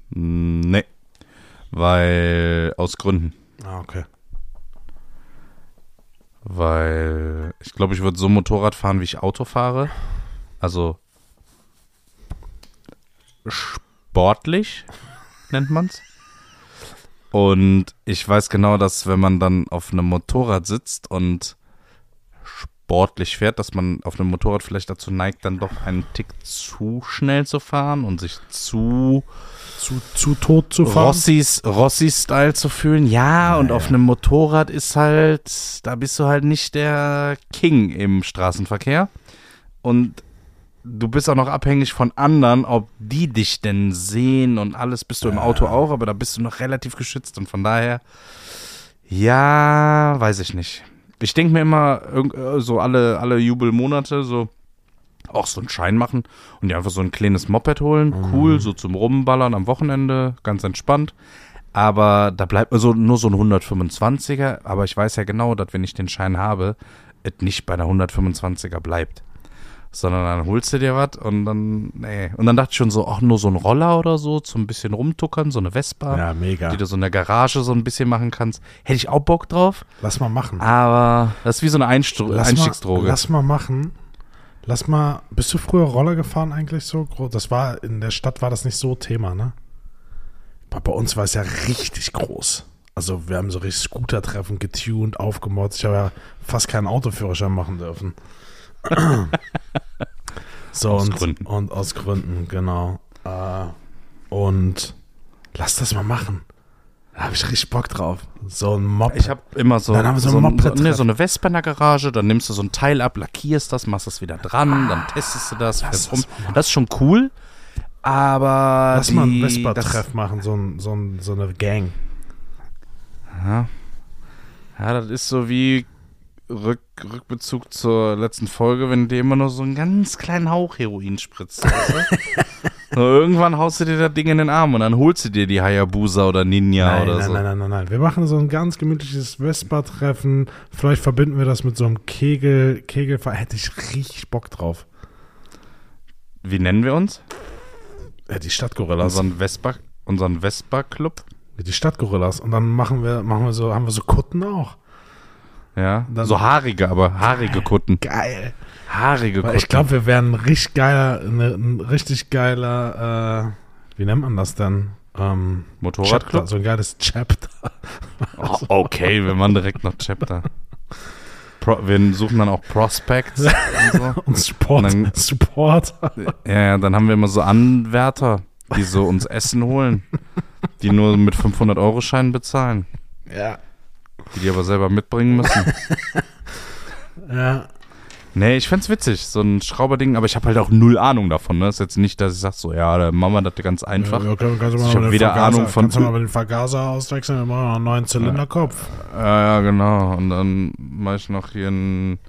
Speaker 2: Nee. Weil, aus Gründen.
Speaker 1: Ah, okay.
Speaker 2: Weil ich glaube, ich würde so Motorrad fahren, wie ich Auto fahre. Also sportlich nennt man's. Und ich weiß genau, dass wenn man dann auf einem Motorrad sitzt und sportlich fährt, dass man auf einem Motorrad vielleicht dazu neigt, dann doch einen Tick zu schnell zu fahren und sich zu
Speaker 1: Zu, zu tot zu fahren?
Speaker 2: Rossis, Rossi-Style zu fühlen. Ja, und auf einem Motorrad ist halt, da bist du halt nicht der King im Straßenverkehr. Und du bist auch noch abhängig von anderen, ob die dich denn sehen und alles bist du im Auto auch, aber da bist du noch relativ geschützt und von daher, ja, weiß ich nicht. Ich denke mir immer, äh, so alle, alle Jubelmonate, so auch so einen Schein machen und dir einfach so ein kleines Moped holen. Cool, so zum Rumballern am Wochenende, ganz entspannt. Aber da bleibt also nur so ein 125er. Aber ich weiß ja genau, dass wenn ich den Schein habe, es nicht bei einer 125er bleibt. Sondern dann holst du dir was und dann, nee. Und dann dachte ich schon so, ach, nur so ein Roller oder so, zum bisschen rumtuckern, so eine Vespa,
Speaker 1: Ja, mega.
Speaker 2: die du so in der Garage so ein bisschen machen kannst. Hätte ich auch Bock drauf,
Speaker 1: Lass mal machen.
Speaker 2: aber das ist wie so eine Einstro
Speaker 1: Lass
Speaker 2: Einstiegsdroge.
Speaker 1: Mal, lass mal machen. Lass mal. Bist du früher Roller gefahren eigentlich so? Das war in der Stadt war das nicht so Thema, ne? Aber bei uns war es ja richtig groß. Also wir haben so richtig Scooter-Treffen getuned, aufgemotzt. Ich habe ja fast keinen Autoführerschein machen dürfen. So
Speaker 2: Aus
Speaker 1: und,
Speaker 2: Gründen.
Speaker 1: und aus Gründen, genau. Äh, und lass das mal machen. Da habe ich richtig Bock drauf. So ein Mob.
Speaker 2: Ich habe immer so,
Speaker 1: Dann haben wir so
Speaker 2: so,
Speaker 1: ein
Speaker 2: so, nee, so eine Vespa in der Garage, dann nimmst du so ein Teil ab, lackierst das, machst das wieder dran, dann testest du das,
Speaker 1: Lass das.
Speaker 2: Das ist schon cool, aber
Speaker 1: Lass mal ein
Speaker 2: die-
Speaker 1: Vespa-Treff machen, so, ein, so, ein, so eine Gang.
Speaker 2: Ja. ja, das ist so wie Rück, Rückbezug zur letzten Folge, wenn dir immer nur so einen ganz kleinen Hauch Heroin spritzt. (laughs) So, irgendwann haust du dir das Ding in den Arm und dann holst du dir die Hayabusa oder Ninja
Speaker 1: nein,
Speaker 2: oder
Speaker 1: nein,
Speaker 2: so.
Speaker 1: nein, nein, nein, nein. Wir machen so ein ganz gemütliches Vespa-Treffen. Vielleicht verbinden wir das mit so einem Kegel, Kegelfahr. Hätte ich richtig Bock drauf.
Speaker 2: Wie nennen wir uns?
Speaker 1: Ja, die Stadtgorillas.
Speaker 2: Unseren Vespa, unseren Vespa-Club?
Speaker 1: Die Stadtgorillas. Und dann machen wir, machen wir so, haben wir so Kutten auch.
Speaker 2: Ja,
Speaker 1: Dann-
Speaker 2: so haarige, aber haarige Kutten.
Speaker 1: Geil.
Speaker 2: Haarige
Speaker 1: Weil
Speaker 2: Kutten.
Speaker 1: ich glaube, wir wären ein richtig geiler, ne, ein richtig geiler, äh, wie nennt man das denn? Ähm,
Speaker 2: Motorradclub?
Speaker 1: so ein geiles Chapter.
Speaker 2: Oh, okay, wir machen direkt noch Chapter. Pro, wir suchen dann auch Prospects und so. (laughs)
Speaker 1: Und Support.
Speaker 2: Und dann-
Speaker 1: Support.
Speaker 2: Ja, ja, dann haben wir immer so Anwärter, die so uns Essen holen, die nur mit 500-Euro-Scheinen bezahlen,
Speaker 1: ja.
Speaker 2: Die die aber selber mitbringen müssen. (laughs) (laughs)
Speaker 1: Ja.
Speaker 2: Nee, ich fänd's witzig, so ein Schrauberding, aber ich habe halt auch null Ahnung davon. Ne? ist jetzt nicht, dass ich sag so, ja, da machen wir das ganz einfach.
Speaker 1: Ja, du mal
Speaker 2: Ich hab
Speaker 1: den
Speaker 2: weder
Speaker 1: Vergaser-
Speaker 2: Ahnung von-
Speaker 1: Kannst du mal den Vergaser auswechseln, dann machen wir noch einen neuen Zylinderkopf.
Speaker 2: Ja, ja, genau. Und dann mache ich noch hier einen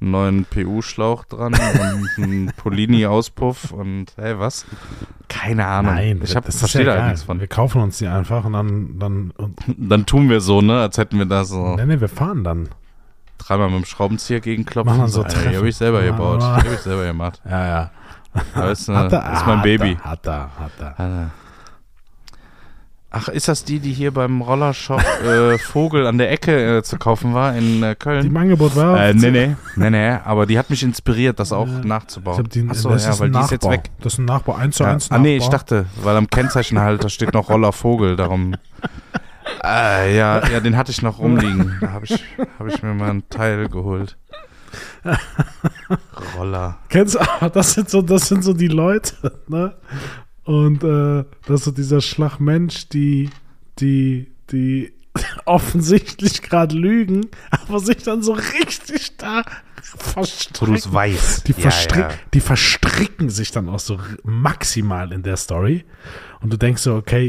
Speaker 2: neuen PU-Schlauch dran und einen (laughs) Polini-Auspuff und hey, was? Keine Ahnung. ich hab,
Speaker 1: das
Speaker 2: verstehe
Speaker 1: ja
Speaker 2: da halt
Speaker 1: egal.
Speaker 2: nichts von.
Speaker 1: Wir kaufen uns die einfach und dann, dann und,
Speaker 2: Dann tun wir so, ne, als hätten wir da so
Speaker 1: nee, nee, wir fahren dann.
Speaker 2: dreimal mit dem Schraubenzieher gegenklopfen.
Speaker 1: Machen so
Speaker 2: ey, die habe ich selber
Speaker 1: Ja,
Speaker 2: gebaut.
Speaker 1: aber-
Speaker 2: Die habe ich selber gemacht.
Speaker 1: Ja, ja.
Speaker 2: Das ist,
Speaker 1: Hat
Speaker 2: eine,
Speaker 1: er,
Speaker 2: das ist mein
Speaker 1: hat
Speaker 2: Baby.
Speaker 1: Er, hat er, hat er.
Speaker 2: Ah. Ach, ist das die, die hier beim Rollershop (laughs) äh, Vogel an der Ecke äh, zu kaufen war in äh,
Speaker 1: Die
Speaker 2: Köln?
Speaker 1: im Angebot war.
Speaker 2: Äh, nee, nee, nee, nee, aber die hat mich inspiriert, das auch.
Speaker 1: Ich
Speaker 2: nachzubauen.
Speaker 1: hab die,
Speaker 2: Achso,
Speaker 1: das
Speaker 2: ja,
Speaker 1: ist
Speaker 2: weil
Speaker 1: ein
Speaker 2: die ist jetzt
Speaker 1: Nachbau.
Speaker 2: weg.
Speaker 1: Das ist ein Nachbau, eins zu
Speaker 2: Ja.
Speaker 1: eins
Speaker 2: Ah, nee, ich
Speaker 1: Nachbau.
Speaker 2: dachte, weil am Kennzeichenhalter steht noch Roller Vogel, darum. Äh, (laughs) ja, ja, den hatte ich noch rumliegen. (laughs) Da habe ich, hab ich mir mal ein Teil geholt. Roller.
Speaker 1: Kennst du, das sind so, das sind so die Leute, ne? Und äh, das ist so dieser Schlagmensch, die, die, die (laughs) offensichtlich gerade lügen, aber sich dann so richtig da verstricken.
Speaker 2: weiß.
Speaker 1: Die, verstrick, die verstricken sich dann auch so maximal in der Story. Und du denkst so, okay,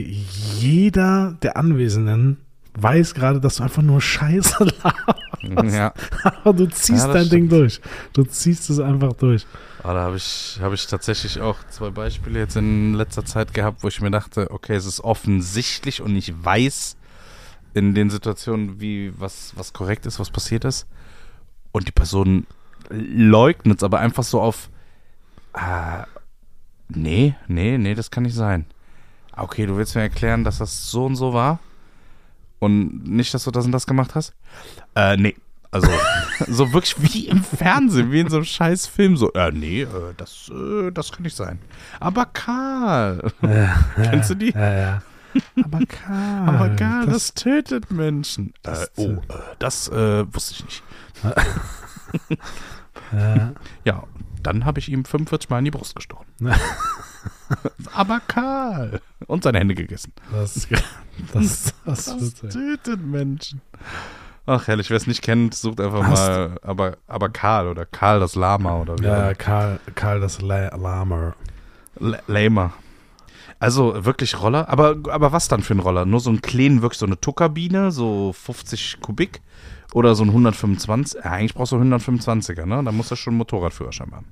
Speaker 1: jeder der Anwesenden weiß gerade, dass du einfach nur Scheiße (laughs) laberst.
Speaker 2: Ja,
Speaker 1: Aber du ziehst
Speaker 2: Ja,
Speaker 1: dein Ding
Speaker 2: stimmt.
Speaker 1: durch. Du ziehst es einfach durch.
Speaker 2: aber da habe ich, hab ich tatsächlich auch zwei Beispiele jetzt in letzter Zeit gehabt, wo ich mir dachte, okay, es ist offensichtlich und ich weiß in den Situationen, wie was, was korrekt ist, was passiert ist. Und die Person leugnet es aber einfach so auf, ah, nee, nee, nee, das kann nicht sein. Ah, Okay, du willst mir erklären, dass das so und so war? Und nicht, dass du das und das gemacht hast? Äh, nee. Also, (laughs) so wirklich wie im Fernsehen, wie in so einem scheiß Film. So, äh, nee, äh, das, äh, das kann nicht sein. Aber Karl, (laughs) kennst du die?
Speaker 1: Ja, ja. Aber Karl.
Speaker 2: Aber Karl,
Speaker 1: das,
Speaker 2: das, tötet Menschen.
Speaker 1: das-
Speaker 2: äh, oh, äh, das äh, wusste ich nicht. (laughs)
Speaker 1: ja.
Speaker 2: Ja, dann habe ich ihm 45 Mal in die Brust gestochen. (laughs) Aber Karl. Und seine Hände gegessen.
Speaker 1: Das, das, (laughs) das,
Speaker 2: Das
Speaker 1: das,
Speaker 2: tötet Menschen. Ach, herrlich, wer es nicht kennt, sucht einfach
Speaker 1: Hast-
Speaker 2: mal, aber, aber Karl oder Karl das Lama oder wie.
Speaker 1: ja, Karl, Karl das La Lamer.
Speaker 2: immer. L- Lamer. Also wirklich Roller, aber, aber was dann für ein Roller? Nur so ein kleinen, wirklich so eine Tuckabine, so 50 Kubik oder so ein 125? Ja, eigentlich brauchst du einen 125er, ne? Da musst du schon einen Motorradführerschein haben.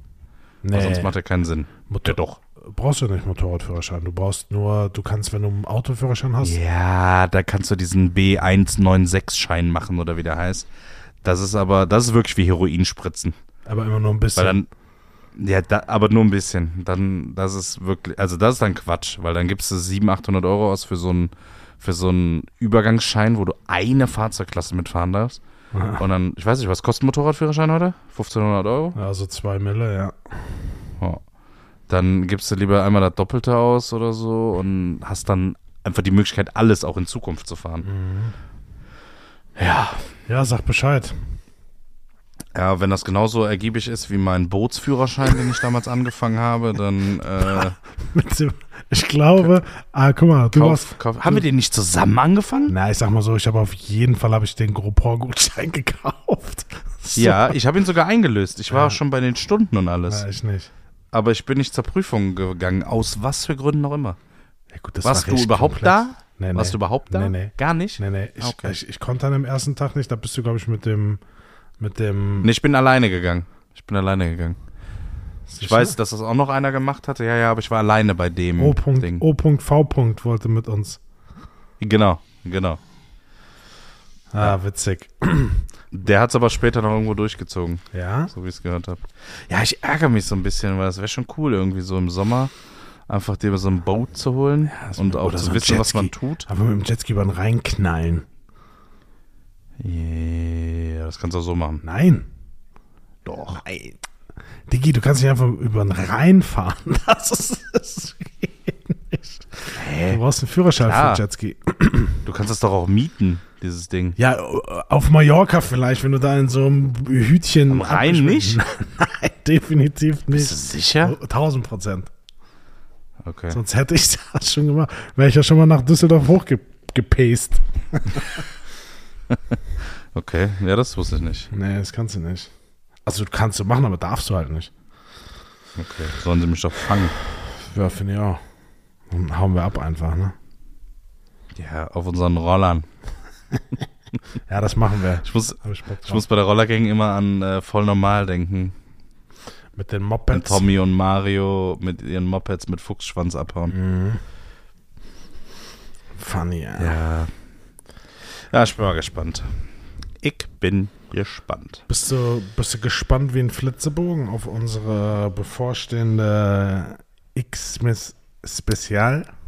Speaker 2: Weil sonst macht er keinen Sinn.
Speaker 1: Motor
Speaker 2: Ja, doch.
Speaker 1: Brauchst du nicht Motorradführerschein. Du brauchst nur, du kannst, wenn du einen Autoführerschein hast,
Speaker 2: Ja, da kannst du diesen B196-Schein machen oder wie der heißt. Das ist aber, das ist wirklich wie Heroin spritzen.
Speaker 1: aber immer nur ein bisschen.
Speaker 2: Weil dann, Ja, da, aber nur ein bisschen. Dann, das ist wirklich, also das ist dann Quatsch, weil dann gibst du 700, 800 Euro aus für so einen für so einen Übergangsschein, wo du eine Fahrzeugklasse mitfahren darfst. Und dann, ich weiß nicht, was kostet ein Motorradführerschein heute? 1500 Euro?
Speaker 1: Ja, so zwei Mille, ja.
Speaker 2: Ja. Dann gibst du lieber einmal das Doppelte aus oder so und hast dann einfach die Möglichkeit, alles auch in Zukunft zu fahren. Ja.
Speaker 1: Ja, sag Bescheid.
Speaker 2: Ja, wenn das genauso ergiebig ist wie mein Bootsführerschein, den ich damals angefangen habe, dann äh, (laughs)
Speaker 1: ich glaube, ah, guck mal, du warst.
Speaker 2: kauf, kauf. Haben wir den nicht zusammen angefangen?
Speaker 1: Na, ich sag mal so, ich habe auf jeden Fall habe ich den Groupon-Gutschein (laughs) gekauft. So.
Speaker 2: Ja, ich habe ihn sogar eingelöst. Ich war
Speaker 1: Ja.
Speaker 2: auch schon bei den Stunden und alles.
Speaker 1: Ja, ich nicht.
Speaker 2: Aber ich bin nicht zur Prüfung gegangen. Aus was für Gründen auch immer.
Speaker 1: Ja, gut,
Speaker 2: Warst
Speaker 1: war
Speaker 2: du überhaupt
Speaker 1: komplex.
Speaker 2: da?
Speaker 1: Nee, nee.
Speaker 2: Warst du überhaupt da?
Speaker 1: Nee, nee.
Speaker 2: Gar nicht?
Speaker 1: Nee, nee. Ich,
Speaker 2: Okay.
Speaker 1: ich, ich konnte an dem ersten Tag nicht. Da bist du, glaube ich, mit dem. Mit dem.
Speaker 2: Nee, ich bin alleine gegangen. Ich bin alleine gegangen. Ich weiß, dass das auch noch einer gemacht hatte. Ja, ja, aber ich war alleine bei dem
Speaker 1: O.
Speaker 2: Ding.
Speaker 1: O.V. wollte mit uns.
Speaker 2: Genau, genau.
Speaker 1: Ah, witzig.
Speaker 2: Der hat es aber später noch irgendwo durchgezogen,
Speaker 1: Ja?
Speaker 2: so wie ich es gehört habe. Ja, ich ärgere mich so ein bisschen, weil es wäre schon cool, irgendwie so im Sommer einfach dir so ein Boot zu holen
Speaker 1: das-
Speaker 2: und auch zu
Speaker 1: so
Speaker 2: wissen, was man tut.
Speaker 1: Aber mit dem Jetski über den Rhein knallen.
Speaker 2: Ja, das kannst du auch so machen.
Speaker 1: Nein.
Speaker 2: Doch.
Speaker 1: Nein. Digi, du kannst nicht einfach über den Rhein fahren. (laughs) Das ist. Das geht nicht. Du brauchst einen Führerschein
Speaker 2: Klar.
Speaker 1: für Jetski.
Speaker 2: Du kannst das doch auch mieten, dieses Ding.
Speaker 1: Ja, auf Mallorca vielleicht, wenn du da in so einem Hütchen.
Speaker 2: Am Rhein nicht? (laughs)
Speaker 1: Nein, definitiv nicht.
Speaker 2: Bist du sicher?
Speaker 1: 1000 Prozent.
Speaker 2: Okay.
Speaker 1: Sonst hätte ich das schon gemacht. Wäre ich ja schon mal nach Düsseldorf hochgepaced. (laughs)
Speaker 2: Okay, ja, das wusste ich nicht.
Speaker 1: Nee, das kannst du nicht. Also, du kannst du machen, aber darfst du halt nicht.
Speaker 2: Okay, sollen sie mich doch fangen.
Speaker 1: Ja, finde ich auch. Dann hauen wir ab einfach, ne?
Speaker 2: Ja, auf unseren Rollern. (laughs)
Speaker 1: Ja, das machen wir.
Speaker 2: Ich muss,
Speaker 1: ich
Speaker 2: muss bei der Rollergang immer an äh, voll normal denken.
Speaker 1: Mit den Mopeds.
Speaker 2: Tommy und Mario mit ihren Mopeds mit Fuchsschwanz abhauen.
Speaker 1: Mhm. Funny, ja.
Speaker 2: Ja. Ja, ich bin mal gespannt. Ich bin gespannt.
Speaker 1: Bist, du, bist du gespannt wie ein Flitzebogen auf unsere bevorstehende X-Spezial?
Speaker 2: Mm,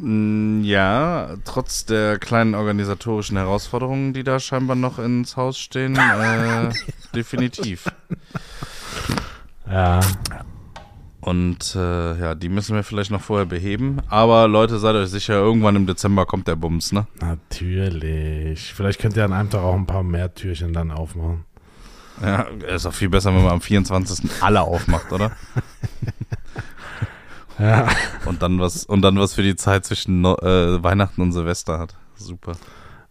Speaker 2: Ja, trotz der kleinen organisatorischen Herausforderungen, die da scheinbar noch ins Haus stehen, (laughs) äh, definitiv.
Speaker 1: Ja.
Speaker 2: Und äh, ja, die müssen wir vielleicht noch vorher beheben. Aber Leute, seid euch sicher, irgendwann im Dezember kommt der Bums, ne?
Speaker 1: Natürlich. Vielleicht könnt ihr an einem Tag auch ein paar mehr Türchen dann aufmachen.
Speaker 2: Ja, ist auch viel besser, wenn man am 24. alle aufmacht, oder? (laughs)
Speaker 1: Ja.
Speaker 2: Und dann was, und dann was für die Zeit zwischen äh, Weihnachten und Silvester hat. Super.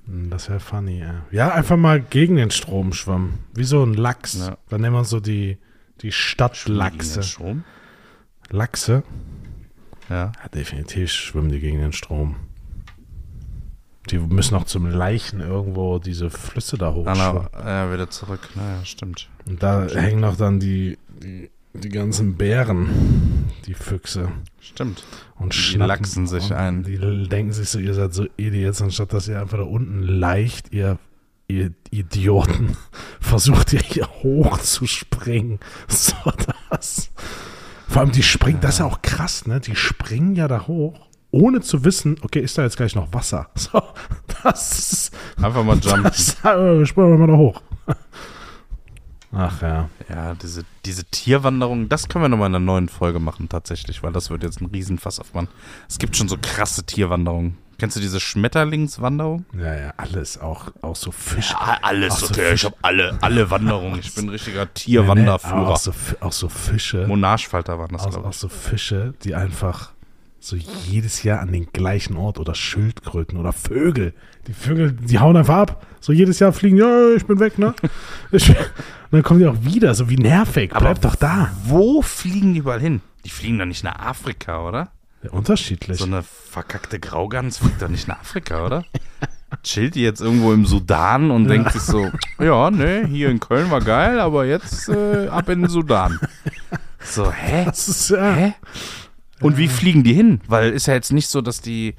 Speaker 1: Das wäre funny, ja. Ja, einfach mal gegen den Strom schwimmen. Wie so ein Lachs.
Speaker 2: Ja.
Speaker 1: Dann nehmen wir so die, die Stadtlachse.
Speaker 2: Strom?
Speaker 1: Lachse?
Speaker 2: Ja.
Speaker 1: Ja, definitiv schwimmen die gegen den Strom. Die müssen auch zum Leichen irgendwo diese Flüsse da
Speaker 2: Dann
Speaker 1: hochschwimmen.
Speaker 2: ja, wieder zurück. Naja, stimmt.
Speaker 1: Und da hängen noch dann die, die, die ganzen Bären, die Füchse.
Speaker 2: Stimmt.
Speaker 1: Und
Speaker 2: Die lachsen sich ein.
Speaker 1: Die denken sich so, ihr seid so Idiots, anstatt dass ihr einfach da unten leicht, ihr, ihr Idioten, (laughs) versucht ihr hier hochzuspringen. (laughs) So das. Vor allem, die springen, das ist ja auch krass, ne? Die springen ja da hoch, ohne zu wissen, okay, ist da jetzt gleich noch Wasser? (laughs) So, das ist.
Speaker 2: Einfach mal jumpen.
Speaker 1: Das, springen wir mal da hoch. Ach ja.
Speaker 2: Ja, diese, diese Tierwanderung, das können wir nochmal in einer neuen Folge machen, tatsächlich, weil das wird jetzt ein Riesenfass aufmachen. Es gibt schon so krasse Tierwanderungen. Kennst du diese Schmetterlingswanderung?
Speaker 1: Ja, ja, alles, auch, auch so Fisch.
Speaker 2: alles,
Speaker 1: Ach so, okay, ich
Speaker 2: habe alle, alle Wanderungen. Ich bin ein richtiger (laughs)
Speaker 1: Nee, nee,
Speaker 2: Tierwanderführer.
Speaker 1: aber auch, so, auch so Fische.
Speaker 2: Monarchfalter waren das,
Speaker 1: auch,
Speaker 2: glaube
Speaker 1: auch
Speaker 2: ich.
Speaker 1: so Fische, die einfach so jedes Jahr an den gleichen Ort oder Schildkröten oder Vögel. Die Vögel, die hauen einfach ab. So jedes Jahr fliegen, ja, ich bin weg, ne? (laughs) Und dann kommen die auch wieder, so wie nervig.
Speaker 2: Aber
Speaker 1: Bleib doch da.
Speaker 2: Wo fliegen die überall hin? Die fliegen doch nicht nach Afrika, oder?
Speaker 1: Ja, unterschiedlich.
Speaker 2: So eine verkackte Graugans fliegt doch nicht nach Afrika, oder? Chillt die jetzt irgendwo im Sudan und denkt sich so, ja, ne, hier in Köln war geil, aber jetzt äh, ab in den Sudan. So, hä?
Speaker 1: ist, ja,
Speaker 2: Hä? Und wie fliegen die hin? Weil ist ja jetzt nicht so, dass die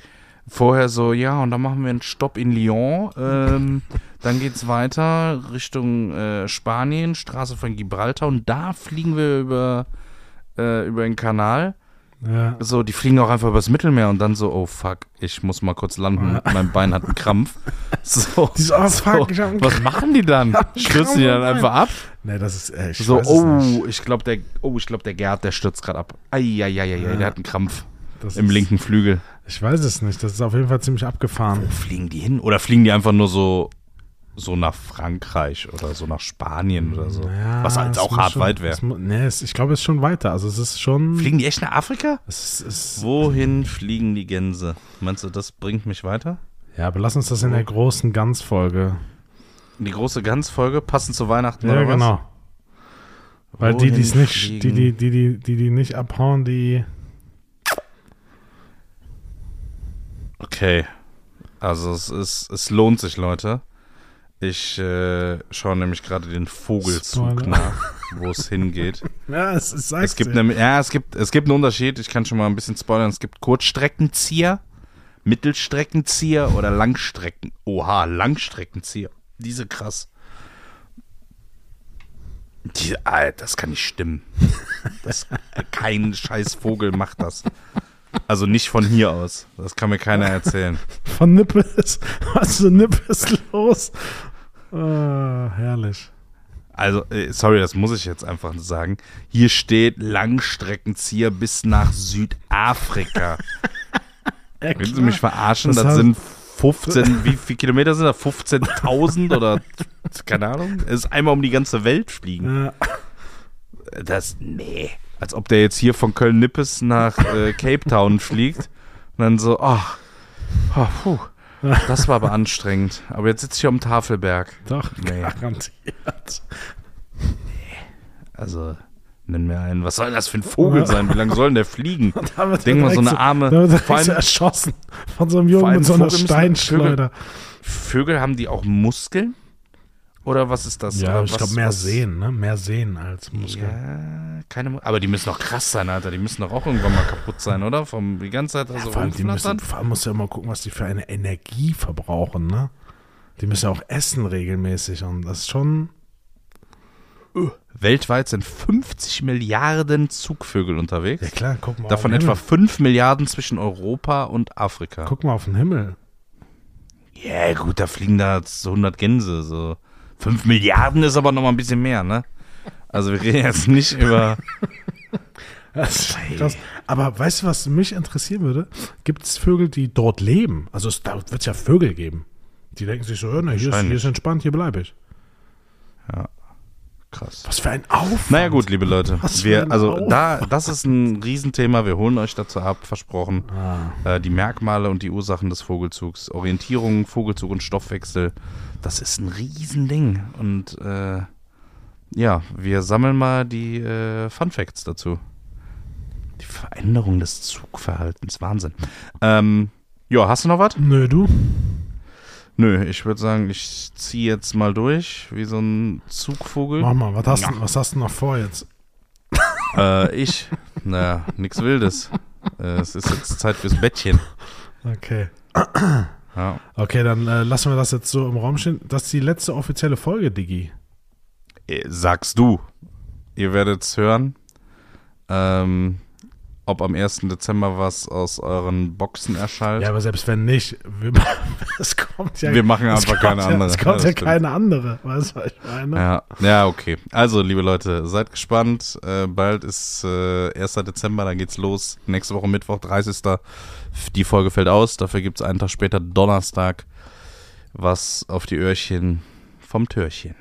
Speaker 2: vorher so, ja, und dann machen wir einen Stopp in Lyon, ähm, (laughs) Dann geht's weiter Richtung äh, Spanien, Straße von Gibraltar und da fliegen wir über, äh, über den Kanal.
Speaker 1: Ja.
Speaker 2: So, die fliegen auch einfach übers Mittelmeer und dann so, oh fuck, ich muss mal kurz landen, mein Bein hat einen Krampf. (laughs) So,
Speaker 1: Die so, fuck, ich hab einen
Speaker 2: was machen die dann? Stürzen die dann einfach ab?
Speaker 1: Nee, das ist, äh, ich
Speaker 2: So,
Speaker 1: es
Speaker 2: oh, ich glaube der, oh, ich glaube der Gerd, der stürzt gerade ab. Eieieiei,
Speaker 1: Ja.
Speaker 2: der hat einen Krampf
Speaker 1: Das
Speaker 2: im linken Flügel.
Speaker 1: Ich weiß es nicht. Das ist auf jeden Fall ziemlich abgefahren.
Speaker 2: Wo fliegen die hin? Oder fliegen die einfach nur so, so nach Frankreich oder so nach Spanien oder so?
Speaker 1: Ja,
Speaker 2: Was halt auch hart
Speaker 1: schon-
Speaker 2: weit wäre.
Speaker 1: Nee, es, ich glaube, es ist schon weiter. Also es ist schon.
Speaker 2: Fliegen die echt nach Afrika?
Speaker 1: Es es,
Speaker 2: Wohin fliegen die Gänse? Meinst du, das bringt mich weiter?
Speaker 1: ja, aber lass uns das in der großen Ganzfolge.
Speaker 2: Die große Ganzfolge, passend zu Weihnachten
Speaker 1: Ja,
Speaker 2: oder was?
Speaker 1: genau. Weil die, die es
Speaker 2: Wohin
Speaker 1: nicht, die, die, die, die, die, die nicht abhauen, die.
Speaker 2: Okay. Also es ist, es lohnt sich, Leute. Ich äh, schaue nämlich gerade den Vogelzug
Speaker 1: Spoiler.
Speaker 2: nach, wo es hingeht. (laughs)
Speaker 1: Ja, es, es sagt
Speaker 2: Es gibt nämlich, ja, es gibt, es gibt einen Unterschied. Ich kann schon mal ein bisschen spoilern. Es gibt Kurzstreckenzieher, Mittelstreckenzieher oder Langstrecken. Oha, Langstreckenzieher. Diese krass. Die, Alter, das kann nicht stimmen. Das, kein scheiß Vogel macht das. Also nicht von hier aus. Das kann mir keiner erzählen. (laughs)
Speaker 1: Von Nippes. Was für Nippes los? Ah, herrlich.
Speaker 2: Also, äh, sorry, das muss ich jetzt einfach sagen. Hier steht Langstreckenzieher bis nach Südafrika. (laughs)
Speaker 1: Ja,
Speaker 2: Willst du mich verarschen?
Speaker 1: Das
Speaker 2: Das, sind 15, wie viele Kilometer sind das? 15.000 oder keine Ahnung? Es ist einmal um die ganze Welt fliegen.
Speaker 1: Ja,
Speaker 2: Das, nee. Als ob der jetzt hier von Köln-Nippes nach äh, Cape Town (laughs) fliegt und dann so, ach, oh, puh, (laughs) das war aber anstrengend. Aber jetzt sitze ich hier am Tafelberg.
Speaker 1: doch,
Speaker 2: Nee.
Speaker 1: garantiert.
Speaker 2: Also, nenn mir einen. Was soll das für ein Vogel sein? Wie lange soll denn der fliegen? Denk mal, so eine arme- vor allem-
Speaker 1: erschossen von so einem Jungen mit so einer
Speaker 2: Vogel
Speaker 1: Steinschleuder.
Speaker 2: Vögel haben die auch Muskeln? Oder was ist das?
Speaker 1: Ja,
Speaker 2: Oder
Speaker 1: ich glaube mehr
Speaker 2: was-
Speaker 1: sehen, ne? Mehr sehen als Muskeln.
Speaker 2: Ja, keine Aber die müssen doch krass sein, Alter. Die müssen doch auch irgendwann mal kaputt sein, oder? Vom die ganze Zeit also
Speaker 1: vor, allem, die müssen, vor allem musst du ja immer gucken, was die für eine Energie verbrauchen, ne? Die müssen ja auch essen regelmäßig und das ist schon.
Speaker 2: Weltweit sind 50 Milliarden Zugvögel unterwegs.
Speaker 1: Ja klar, guck mal
Speaker 2: Davon etwa
Speaker 1: Himmel.
Speaker 2: 5 Milliarden zwischen Europa und Afrika.
Speaker 1: Guck mal auf den Himmel.
Speaker 2: Ja, gut, da fliegen da so 100 Gänse. So. 5 Milliarden ist aber noch mal ein bisschen mehr, ne? Also wir reden jetzt nicht über. (laughs)
Speaker 1: Das ist krass. Aber weißt du, was mich interessieren würde? Gibt es Vögel, die dort leben? Also es, da wird es ja Vögel geben. Die denken sich so, ja, ne, hier, ist, hier ist entspannt, hier bleibe ich.
Speaker 2: Krass.
Speaker 1: Was für ein Aufwand.
Speaker 2: Naja gut, liebe Leute, wir, also
Speaker 1: Aufwand.
Speaker 2: da, das ist ein Riesenthema. Wir holen euch dazu ab, versprochen.
Speaker 1: Ah,
Speaker 2: Äh, die Merkmale und die Ursachen des Vogelzugs, Orientierung, Vogelzug und Stoffwechsel, das ist ein Riesending. Und äh, ja, wir sammeln mal die äh, Fun Facts dazu. Die Veränderung des Zugverhaltens, Wahnsinn. Ähm, ja, hast du noch was?
Speaker 1: nö, du?
Speaker 2: Nö, ich würde sagen, ich ziehe jetzt mal durch, wie so ein Zugvogel.
Speaker 1: Mach mal, was hast,
Speaker 2: Ja.
Speaker 1: du, was hast du noch vor jetzt?
Speaker 2: Äh, ich? Naja, nix Wildes. Äh, es ist jetzt Zeit fürs Bettchen.
Speaker 1: Okay.
Speaker 2: Ja.
Speaker 1: Okay, dann äh, lassen wir das jetzt so im Raum stehen. Das ist die letzte offizielle Folge, Digi.
Speaker 2: Äh, Sagst du. Ihr werdet es hören. Ähm, ob am 1. Dezember was aus euren Boxen erschallt.
Speaker 1: Ja, aber selbst wenn nicht, wir, (laughs) es kommt ja
Speaker 2: Wir machen
Speaker 1: es
Speaker 2: einfach keine
Speaker 1: ja,
Speaker 2: andere.
Speaker 1: Es kommt
Speaker 2: Ja,
Speaker 1: ja, keine andere. Weißt du, was ich meine?
Speaker 2: Ja, ja, okay. Also, liebe Leute, seid gespannt. Äh, bald ist äh, 1. Dezember, dann geht's los. Nächste Woche Mittwoch, 30. Die Folge fällt aus. Dafür gibt's einen Tag später, Donnerstag, was auf die Öhrchen vom Türchen.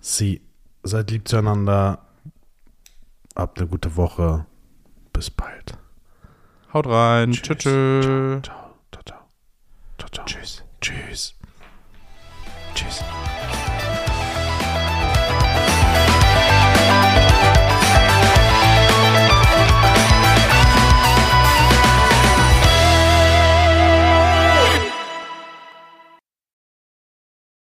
Speaker 1: Sie, seid lieb zueinander. Habt eine gute Woche. Bis bald.
Speaker 2: Haut rein.
Speaker 1: Tschüss.
Speaker 2: Tschüss.
Speaker 1: Ciao. Tschüss. Tschüss. Tschüss.